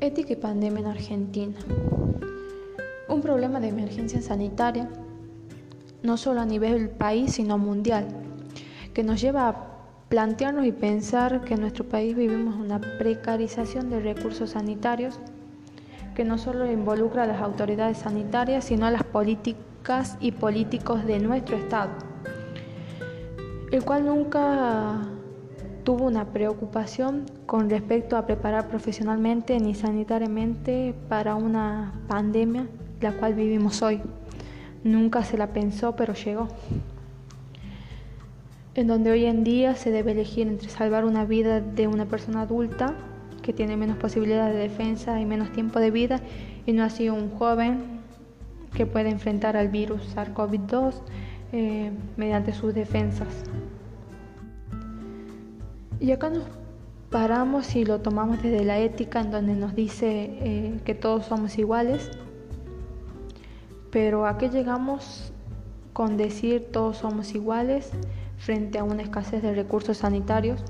Ética y pandemia en Argentina. Un problema de emergencia sanitaria, no solo a nivel del país, sino mundial, que nos lleva a plantearnos y pensar que en nuestro país vivimos una precarización de recursos sanitarios que no solo involucra a las autoridades sanitarias, sino a las políticas y políticos de nuestro Estado, el cual nunca tuvo una preocupación con respecto a preparar profesionalmente ni sanitariamente para una pandemia la cual vivimos hoy. Nunca se la pensó, pero llegó. En donde hoy en día se debe elegir entre salvar una vida de una persona adulta que tiene menos posibilidades de defensa y menos tiempo de vida y no así un joven que puede enfrentar al virus SARS-CoV-2 eh, mediante sus defensas. Y acá nos paramos y lo tomamos desde la ética en donde nos dice eh, que todos somos iguales, pero ¿a qué llegamos con decir todos somos iguales frente a una escasez de recursos sanitarios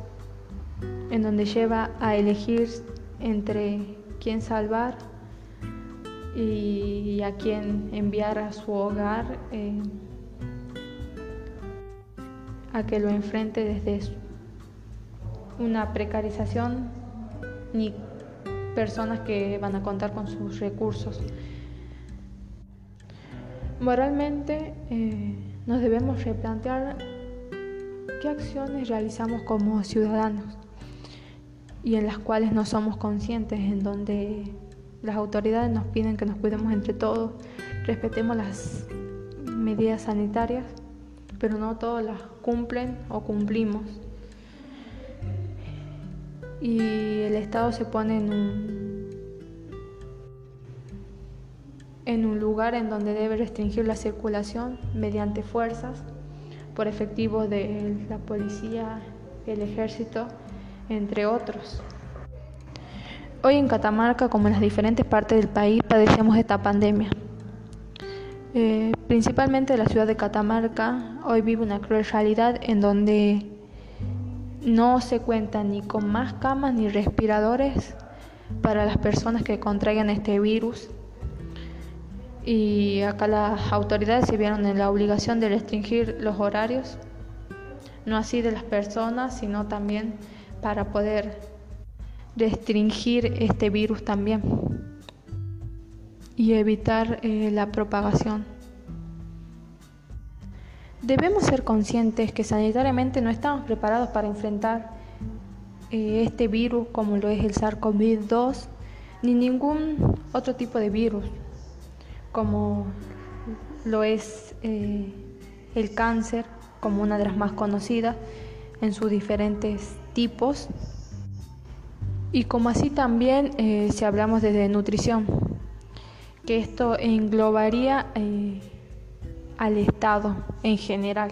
en donde lleva a elegir entre quién salvar y a quién enviar a su hogar eh, a que lo enfrente desde su una precarización ni personas que van a contar con sus recursos. Moralmente eh, nos debemos replantear qué acciones realizamos como ciudadanos y en las cuales no somos conscientes, en donde las autoridades nos piden que nos cuidemos entre todos, respetemos las medidas sanitarias, pero no todas las cumplen o cumplimos y el Estado se pone en un, en un lugar en donde debe restringir la circulación mediante fuerzas por efectivos de la policía, el ejército, entre otros. Hoy en Catamarca, como en las diferentes partes del país, padecemos esta pandemia. Eh, principalmente la ciudad de Catamarca hoy vive una cruel realidad en donde no se cuenta ni con más camas ni respiradores para las personas que contraigan este virus. Y acá las autoridades se vieron en la obligación de restringir los horarios, no así de las personas, sino también para poder restringir este virus también y evitar eh, la propagación. Debemos ser conscientes que sanitariamente no estamos preparados para enfrentar eh, este virus como lo es el SARS-CoV-2 ni ningún otro tipo de virus como lo es eh, el cáncer como una de las más conocidas en sus diferentes tipos. Y como así también eh, si hablamos de nutrición que esto englobaría al Estado en general.